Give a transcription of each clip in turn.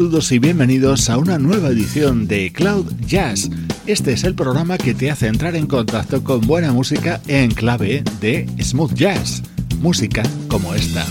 Saludos y bienvenidos a una nueva edición de Cloud Jazz. Este es el programa que te hace entrar en contacto con buena música en clave de smooth jazz, música como esta.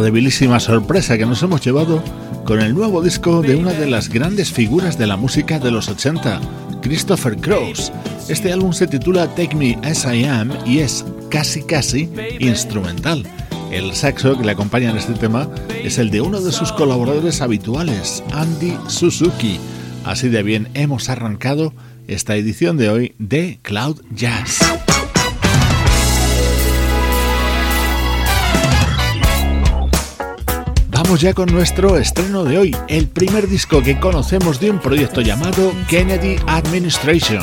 Debilísima sorpresa que nos hemos llevado con el nuevo disco de una de las grandes figuras de la música de los 80, Christopher Cross. Este álbum se titula Take Me As I Am y es casi casi instrumental. El saxo que le acompaña en este tema es el de uno de sus colaboradores habituales, Andy Suzuki. Así de bien hemos arrancado esta edición de hoy de Cloud Jazz. Vamos ya con nuestro estreno de hoy, el primer disco que conocemos de un proyecto llamado Kennedy Administration.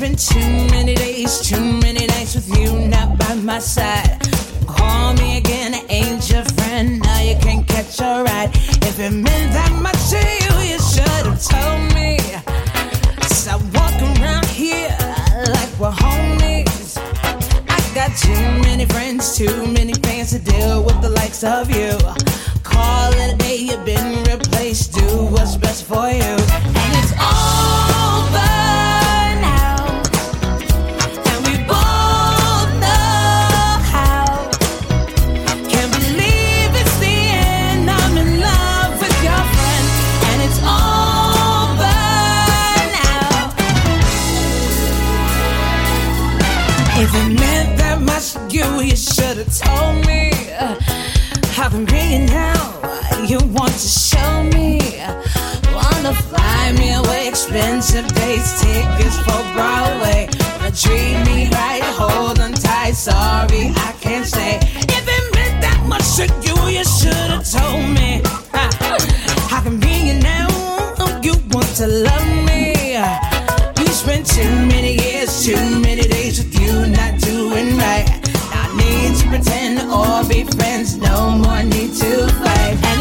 been too many days, too many nights with you not by my side. Call me again, ain't your friend. Now you can't catch a ride. If it meant that much to you, you should have told many friends, too many fans to deal with the likes of you. Call it a day, you've been replaced. Do what's best for you. Expensive dates, tickets for Broadway. Wanna treat me right, hold on tight. Sorry, I can't stay. If it meant that much to you, you should have told me. How convenient now. You want to love me. You spent too many years, too many days with you, not doing right need to pretend or be friends. No more need to fight.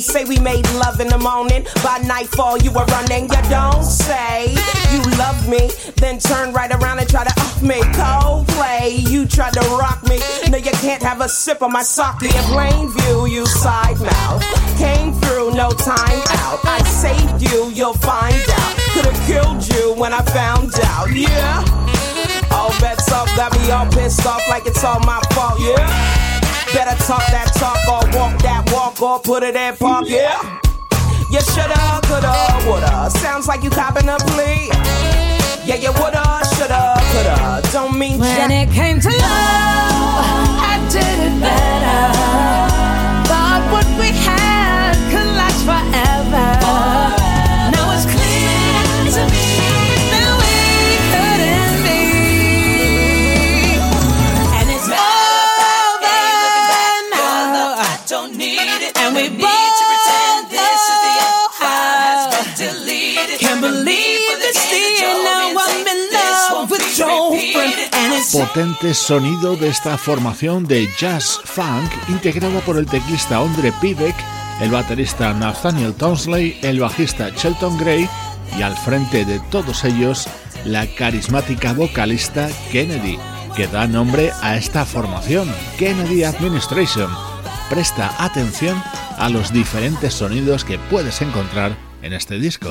Say we made love in the morning. By nightfall, you were running. You don't say you love me, then turn right around and try to off me. Cold play, you tried to rock me. No, you can't have a sip of my sake. In plain view, you side mouth. Came through, no time out. I saved you, you'll find out. Could've killed you when I found out. Yeah. All bets off, got me all pissed off like it's all my fault. Yeah. Better talk that talk or walk walk or put it in park, yeah. You shoulda, coulda, woulda. Sounds like you copping a plea. Yeah, you woulda, shoulda, coulda. Don't mean when it came to love, I did it better. Potente sonido de esta formación de jazz funk integrada por el teclista Andre Pivek, el baterista Nathaniel Townsley, el bajista Shelton Gray y al frente de todos ellos la carismática vocalista Kennedy, que da nombre a esta formación, Kennedy Administration. Presta atención a los diferentes sonidos que puedes encontrar en este disco.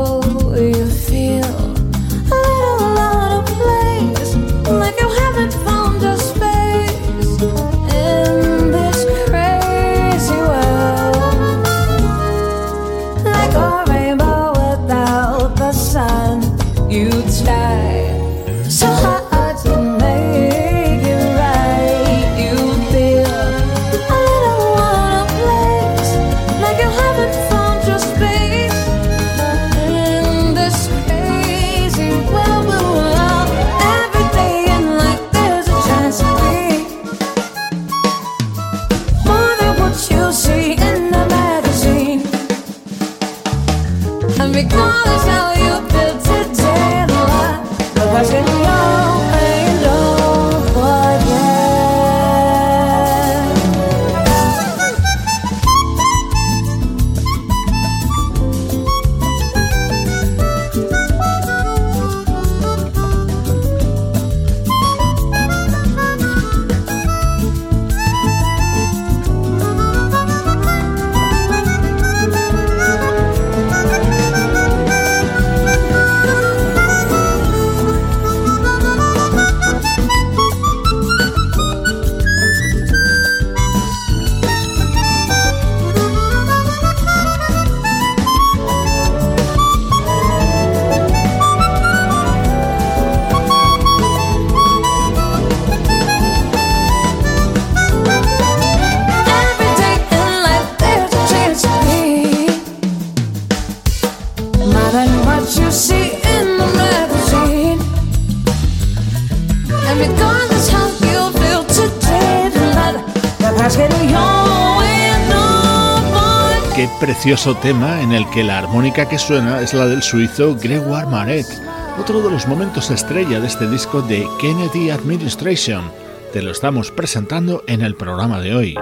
Qué precioso tema en el que la armónica que suena es la del suizo Gregoire Maret, otro de los momentos estrella de este disco de Kennedy Administration. Te lo estamos presentando en el programa de hoy.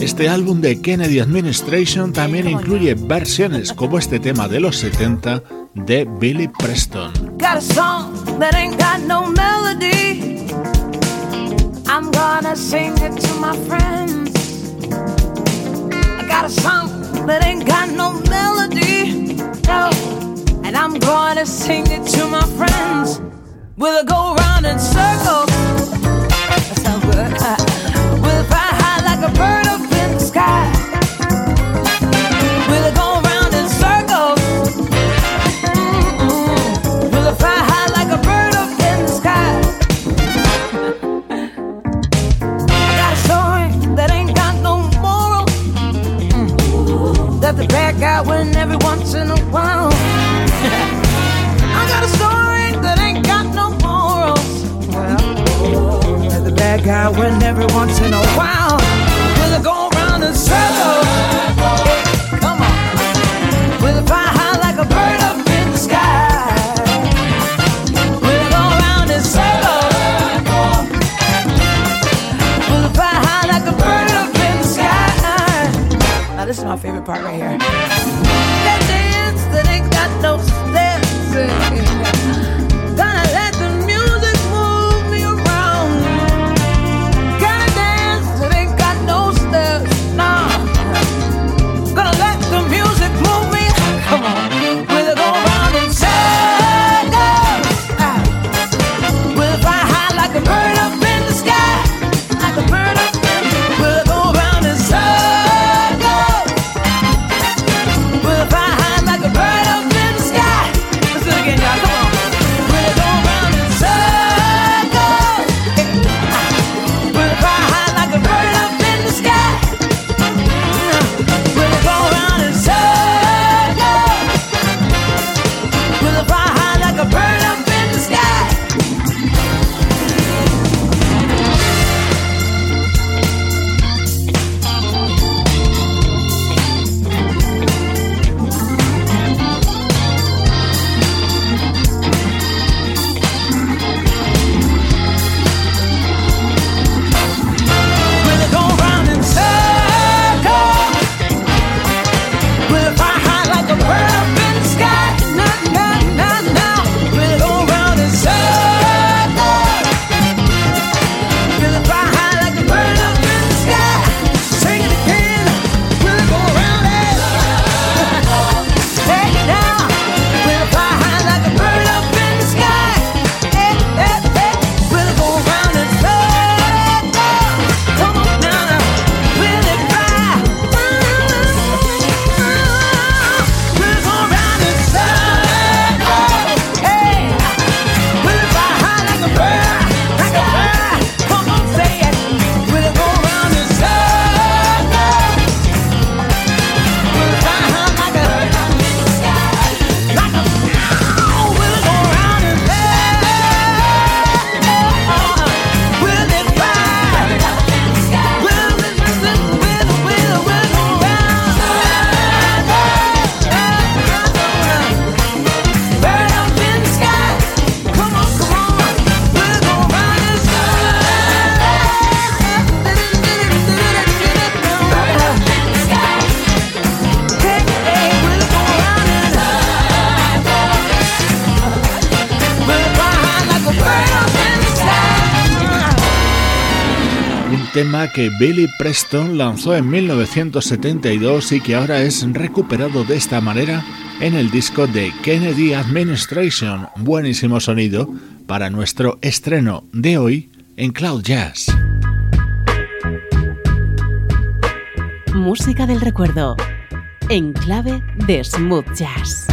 Este álbum de Kennedy Administration también incluye versiones como este tema de los 70 de Billy Preston. I'm gonna sing it to my friends. I got a song that ain't got no melody, no, and I'm gonna sing it to my friends. We'll go round in circles? That's how good. We'll fly high like a bird up in the sky? the bad guy when every once in a while. I got a story that ain't got no morals. Well, the bad guy when every once in a while. favorite part right here. que Billy Preston lanzó en 1972 y que ahora es recuperado de esta manera en el disco de Kennedy Administration. Buenísimo sonido para nuestro estreno de hoy en Cloud Jazz. Música del recuerdo en clave de smooth jazz.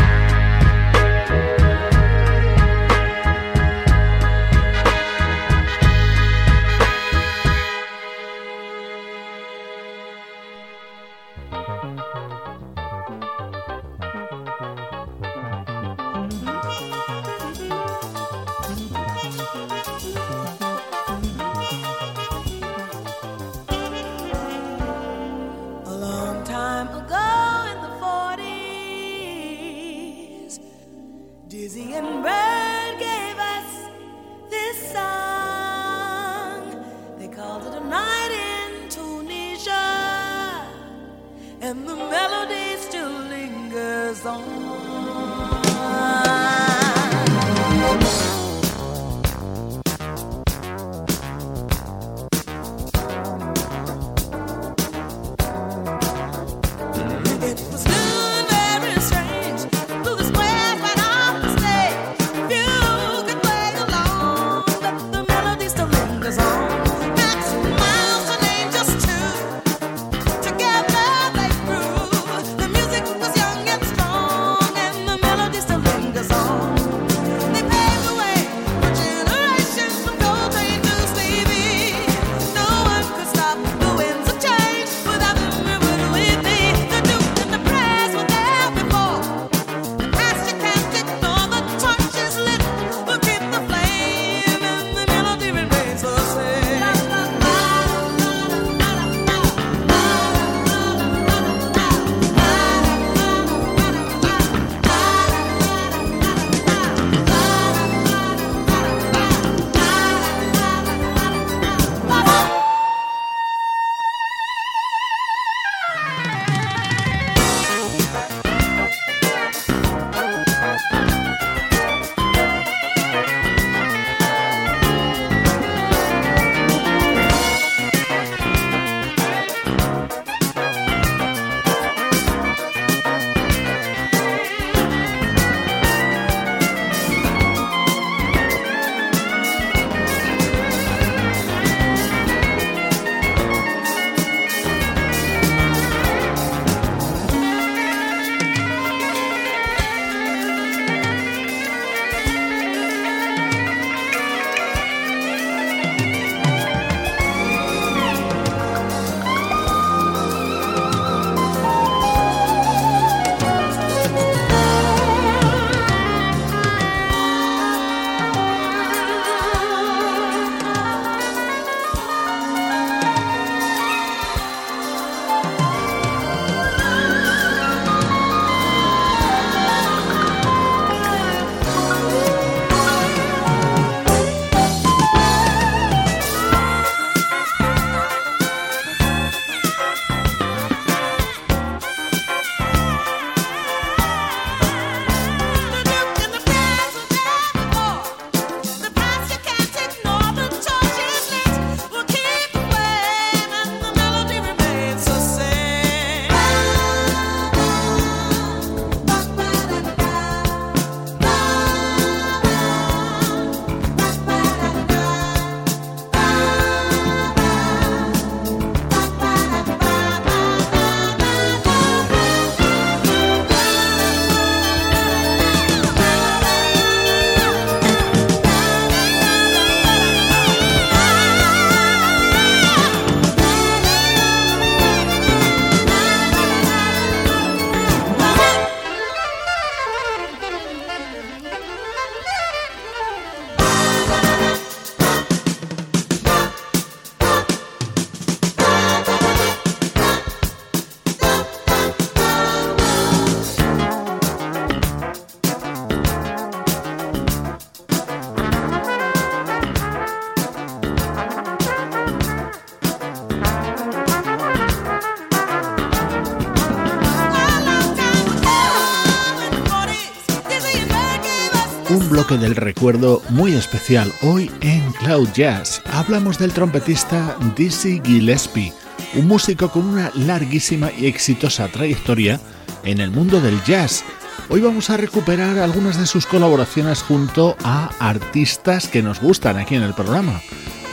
Del recuerdo muy especial hoy en Cloud Jazz. Hablamos del trompetista Dizzy Gillespie, un músico con una larguísima y exitosa trayectoria en el mundo del jazz. Hoy vamos a recuperar algunas de sus colaboraciones junto a artistas que nos gustan aquí en el programa.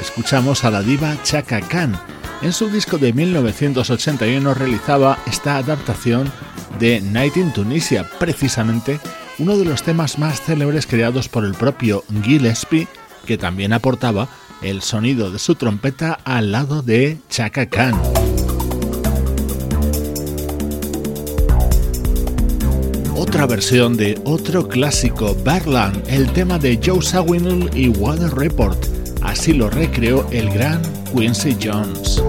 Escuchamos a la diva Chaka Khan. En su disco de 1981 realizaba esta adaptación de Night in Tunisia, precisamente uno de los temas más célebres creados por el propio Gillespie, que también aportaba el sonido de su trompeta al lado de Chaka Khan. Otra versión de otro clásico, Berland, el tema de Joe Sawinul y Water Report. Así lo recreó el gran Quincy Jones.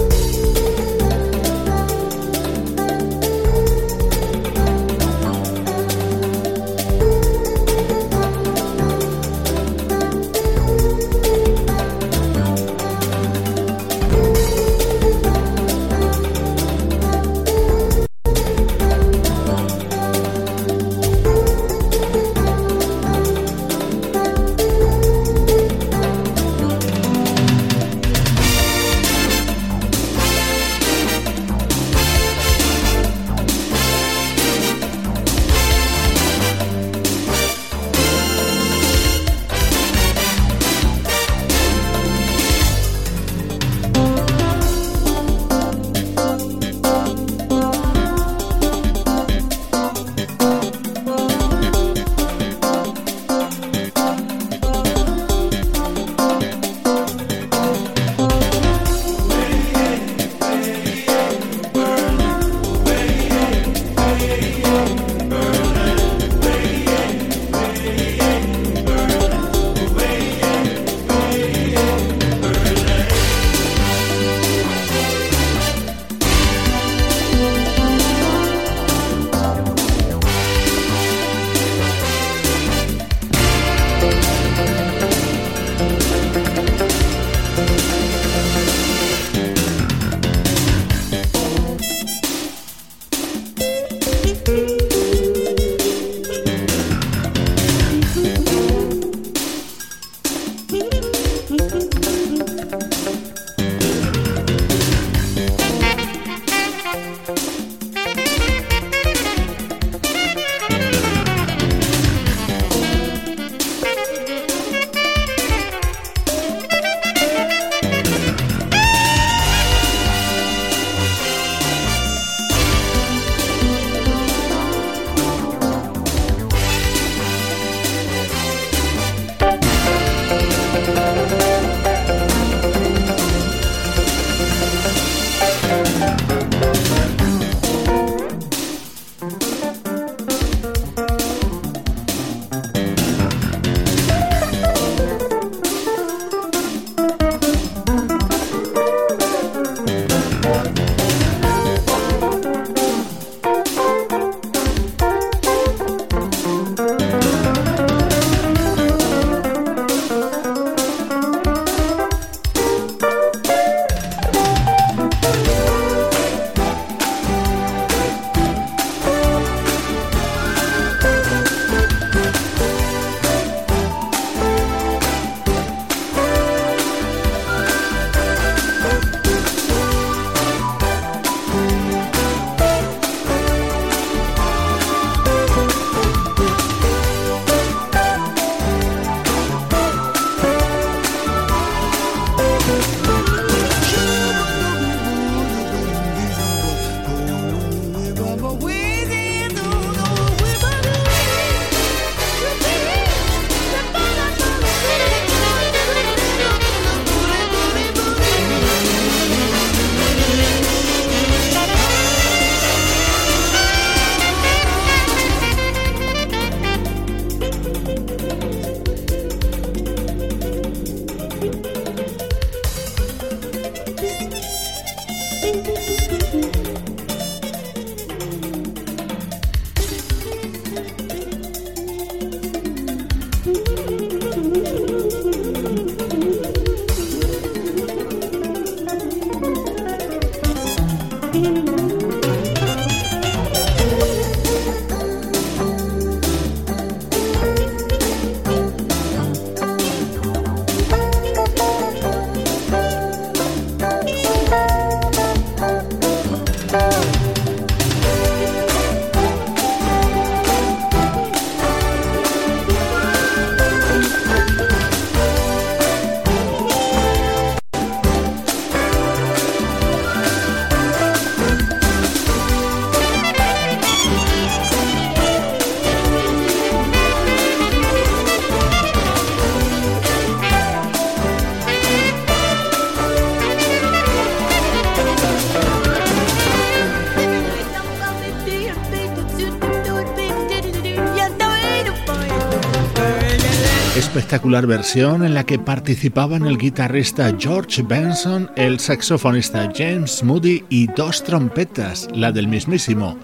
Espectacular versión en la que participaban el guitarrista George Benson, el saxofonista James Moody y dos trompetas, la del mismísimo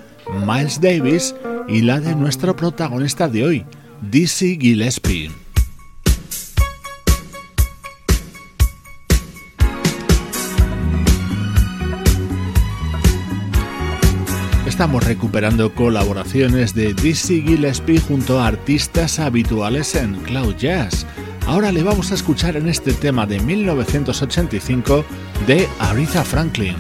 Miles Davis y la de nuestro protagonista de hoy, Dizzy Gillespie. Estamos recuperando colaboraciones de Dizzy Gillespie junto a artistas habituales en Cloud Jazz. Ahora le vamos a escuchar en este tema de 1985 de Aretha Franklin.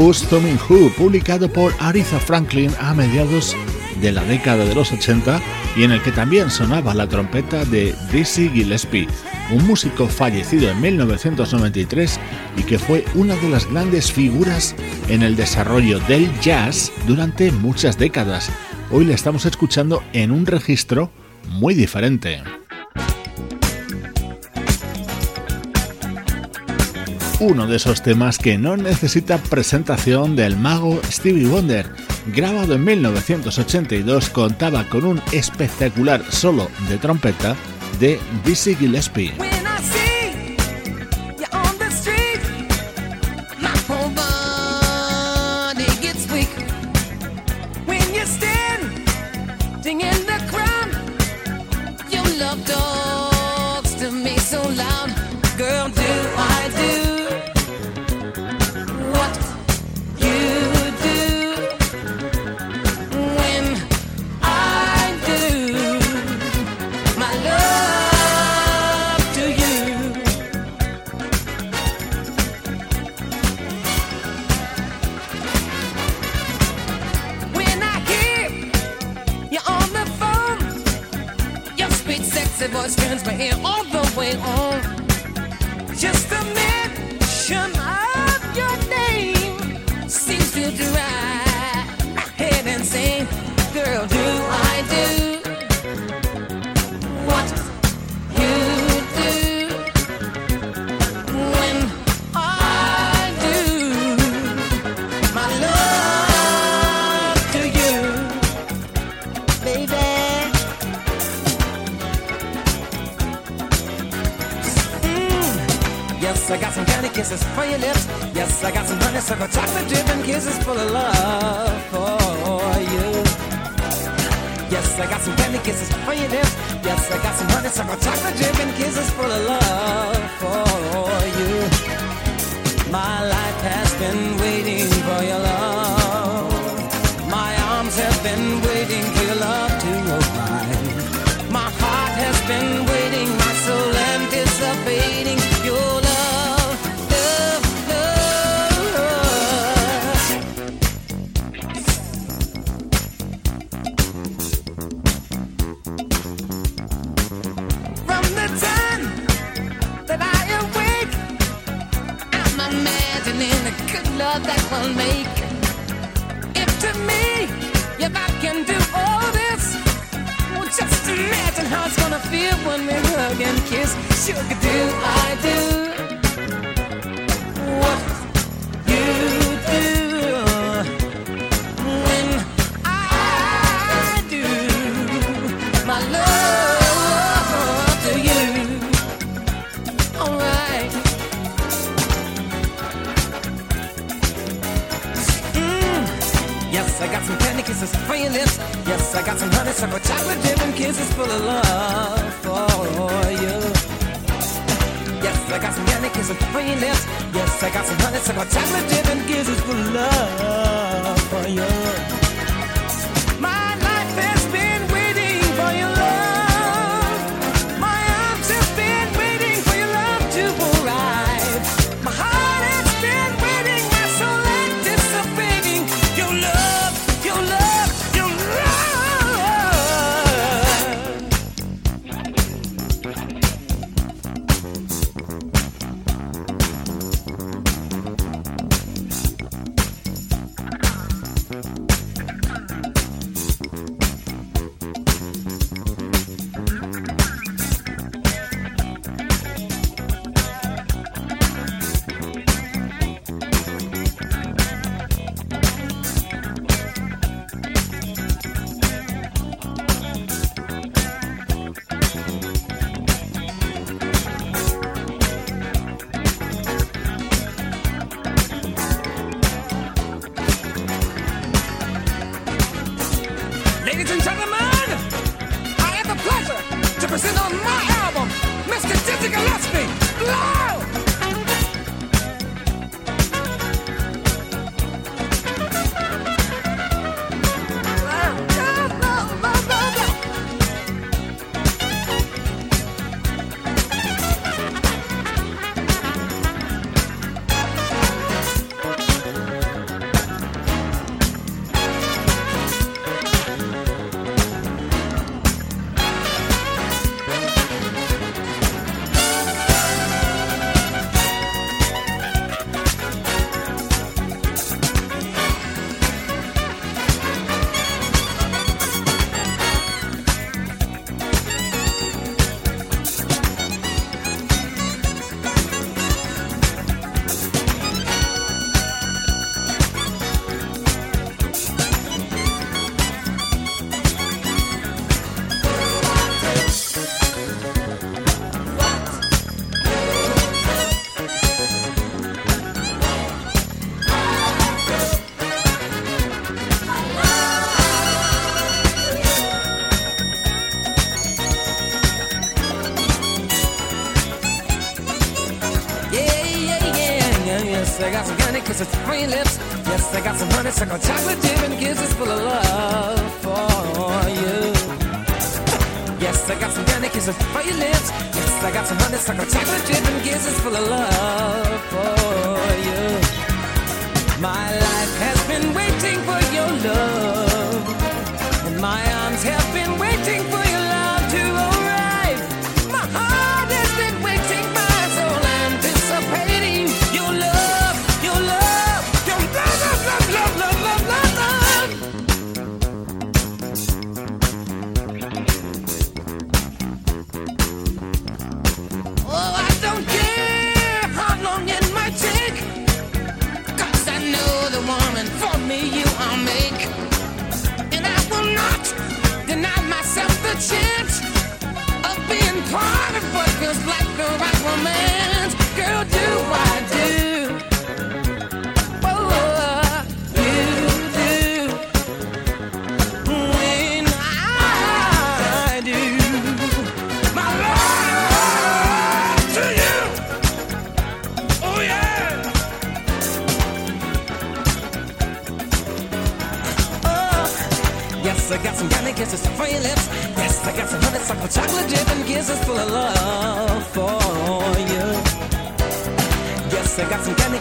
Who's Who, publicado por Aretha Franklin a mediados de la década de los 80 y en el que también sonaba la trompeta de Dizzy Gillespie, un músico fallecido en 1993 y que fue una de las grandes figuras en el desarrollo del jazz durante muchas décadas. Hoy le estamos escuchando en un registro muy diferente. Uno de esos temas que no necesita presentación del mago Stevie Wonder grabado en 1982, contaba con un espectacular solo de trompeta de Dizzy Gillespie.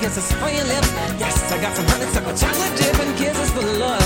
kisses for your lips. Yes, I got some honeysuckle chocolate dip and kisses for love.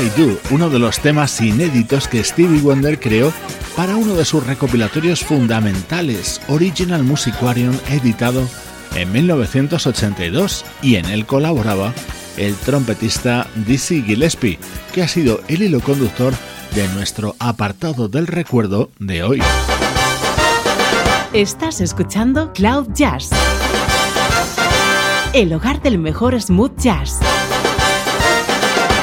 I Do, uno de los temas inéditos que Stevie Wonder creó para uno de sus recopilatorios fundamentales, Original Musicarium, editado en 1982, y en él colaboraba el trompetista Dizzy Gillespie, que ha sido el hilo conductor de nuestro apartado del recuerdo de hoy. Estás escuchando Cloud Jazz, el hogar del mejor smooth jazz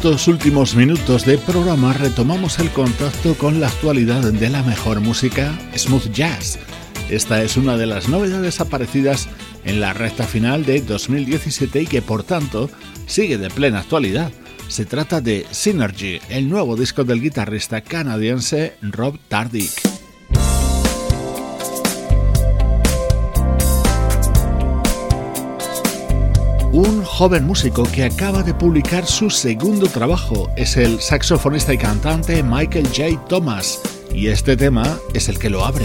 Estos últimos minutos de programa retomamos el contacto con la actualidad de la mejor música smooth jazz. Esta es una de las novedades aparecidas en la recta final de 2017 y que por tanto sigue de plena actualidad. Se trata de Synergy, el nuevo disco del guitarrista canadiense Rob Tardick. Un joven músico que acaba de publicar su segundo trabajo. Es el saxofonista y cantante Michael J. Thomas. Y este tema es el que lo abre.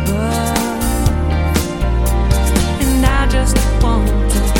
just want to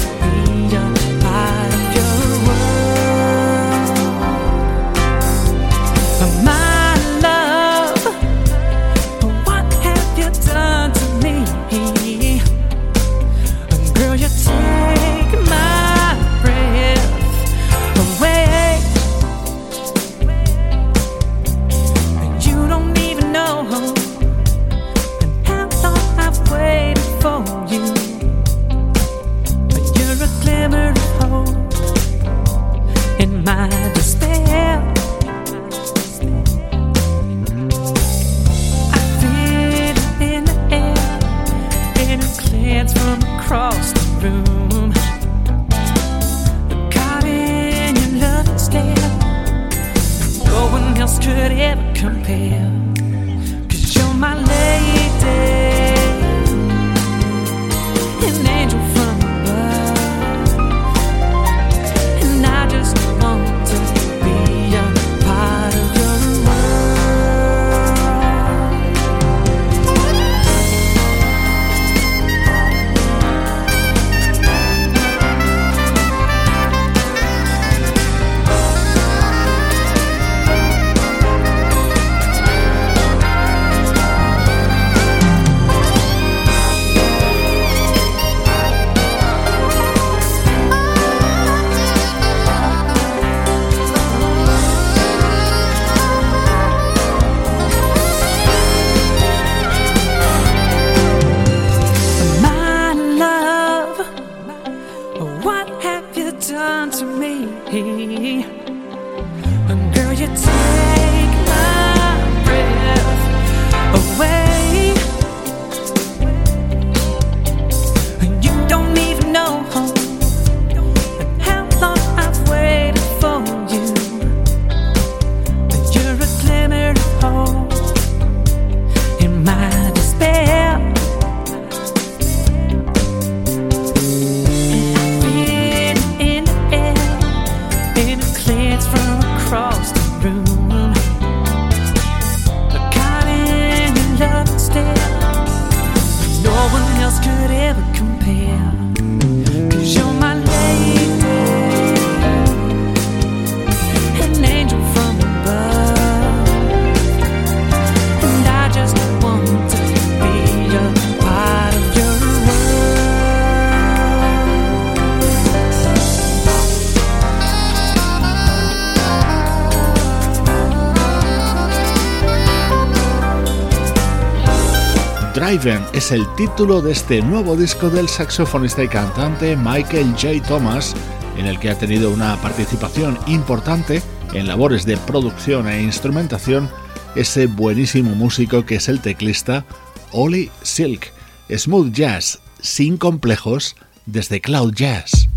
es el título de este nuevo disco del saxofonista y cantante Michael J. Thomas, en el que ha tenido una participación importante en labores de producción e instrumentación ese buenísimo músico que es el teclista Ollie Silk. Smooth Jazz, sin complejos, desde Cloud Jazz.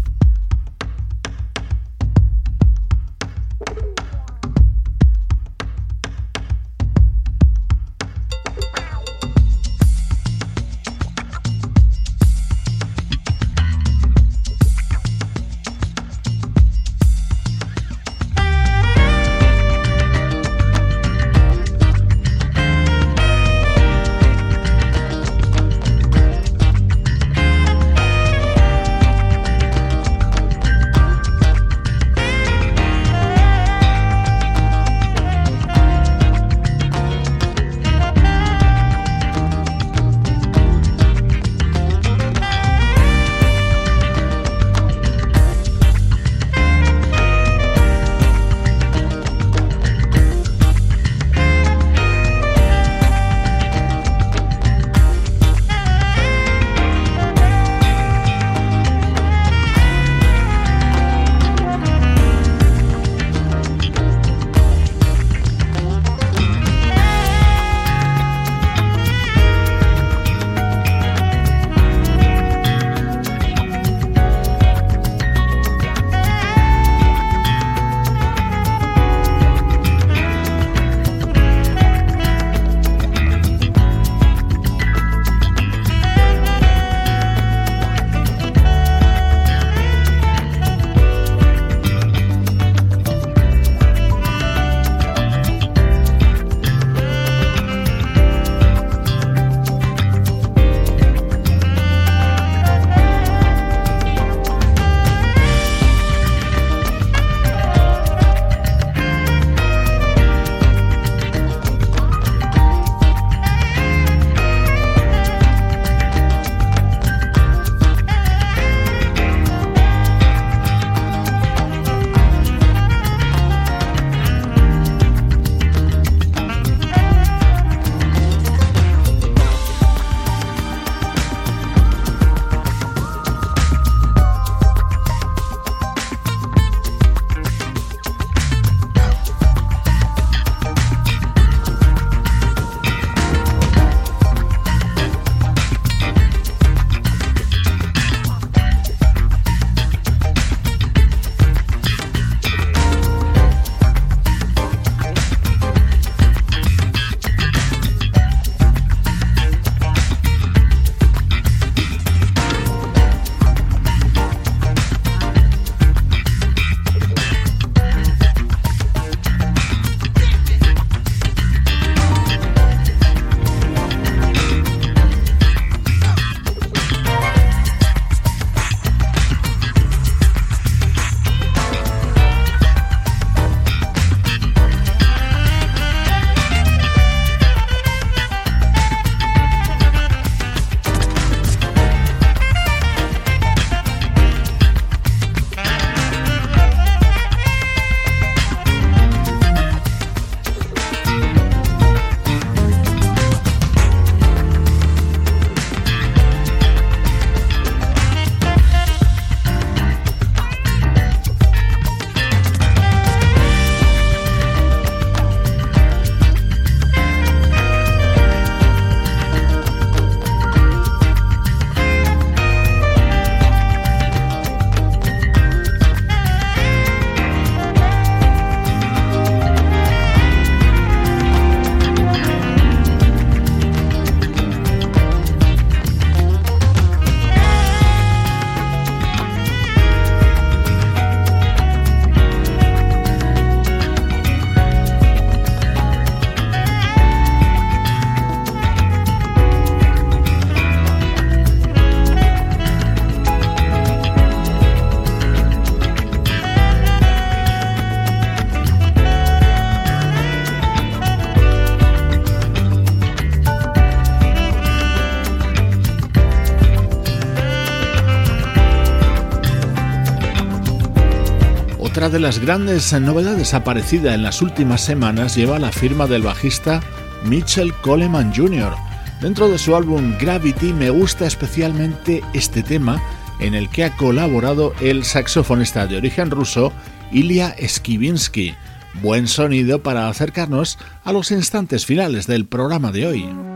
Las grandes novedades aparecida en las últimas semanas lleva la firma del bajista Mitchell Coleman Jr. Dentro de su álbum Gravity me gusta especialmente este tema en el que ha colaborado el saxofonista de origen ruso Ilya Skivinsky. Buen sonido para acercarnos a los instantes finales del programa de hoy.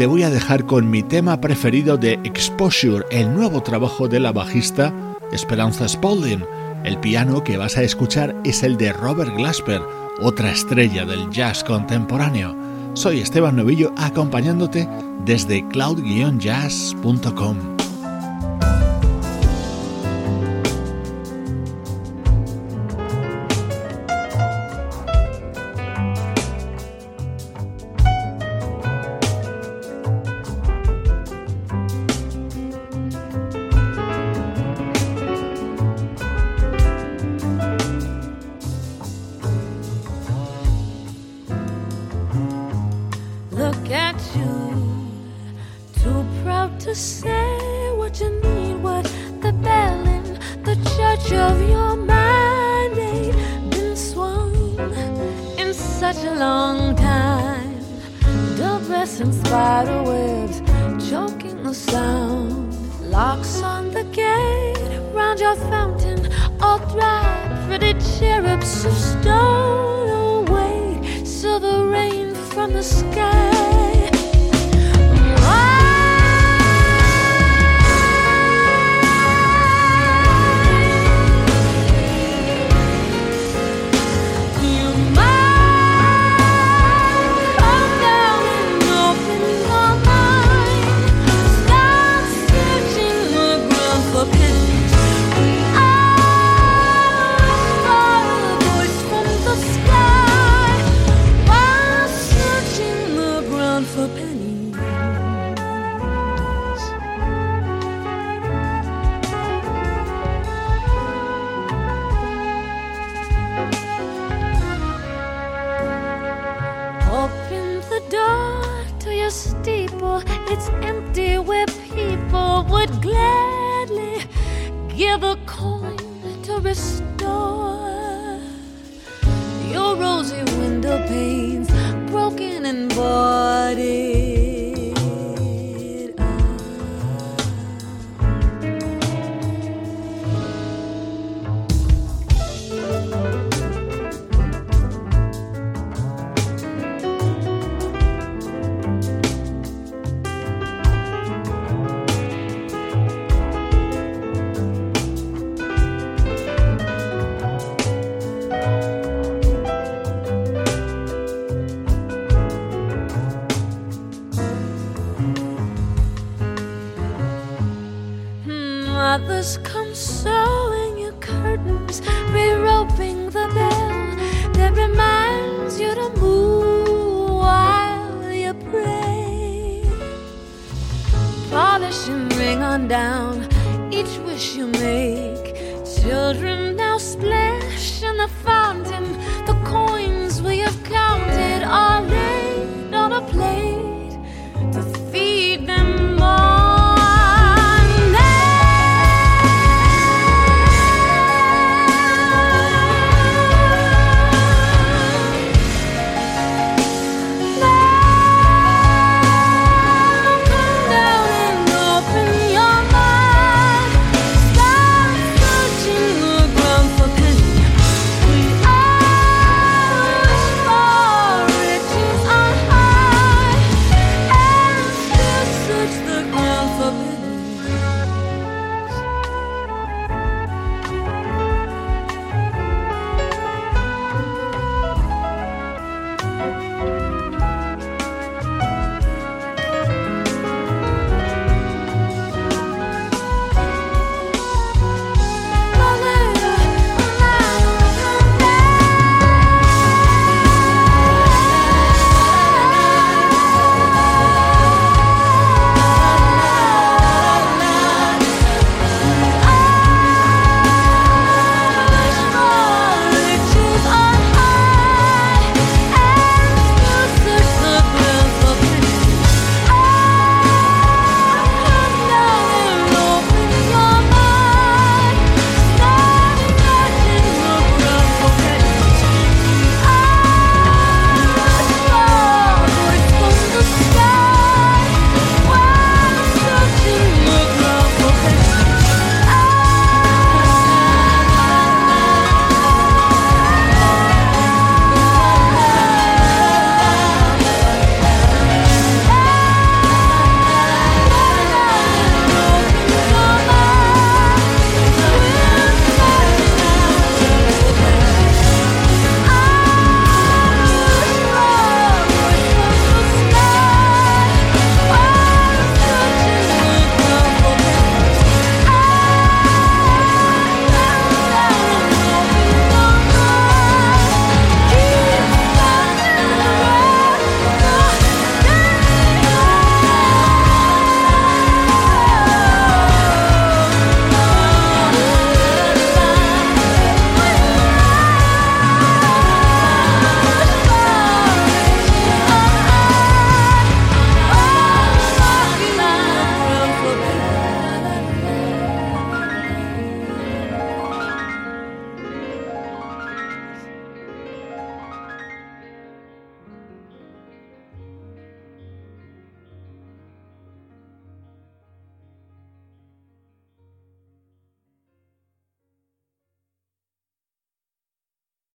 Te voy a dejar con mi tema preferido de Exposure, el nuevo trabajo de la bajista Esperanza Spalding. El piano que vas a escuchar es el de Robert Glasper, otra estrella del jazz contemporáneo. Soy Esteban Novillo acompañándote desde cloud-jazz.com. Just say what you need, what the bell in the church of your mind ain't been swung in such a long time. Dull and spider webs choking the sound. Locks on the gate round your fountain, all dry, pretty cherubs of stone.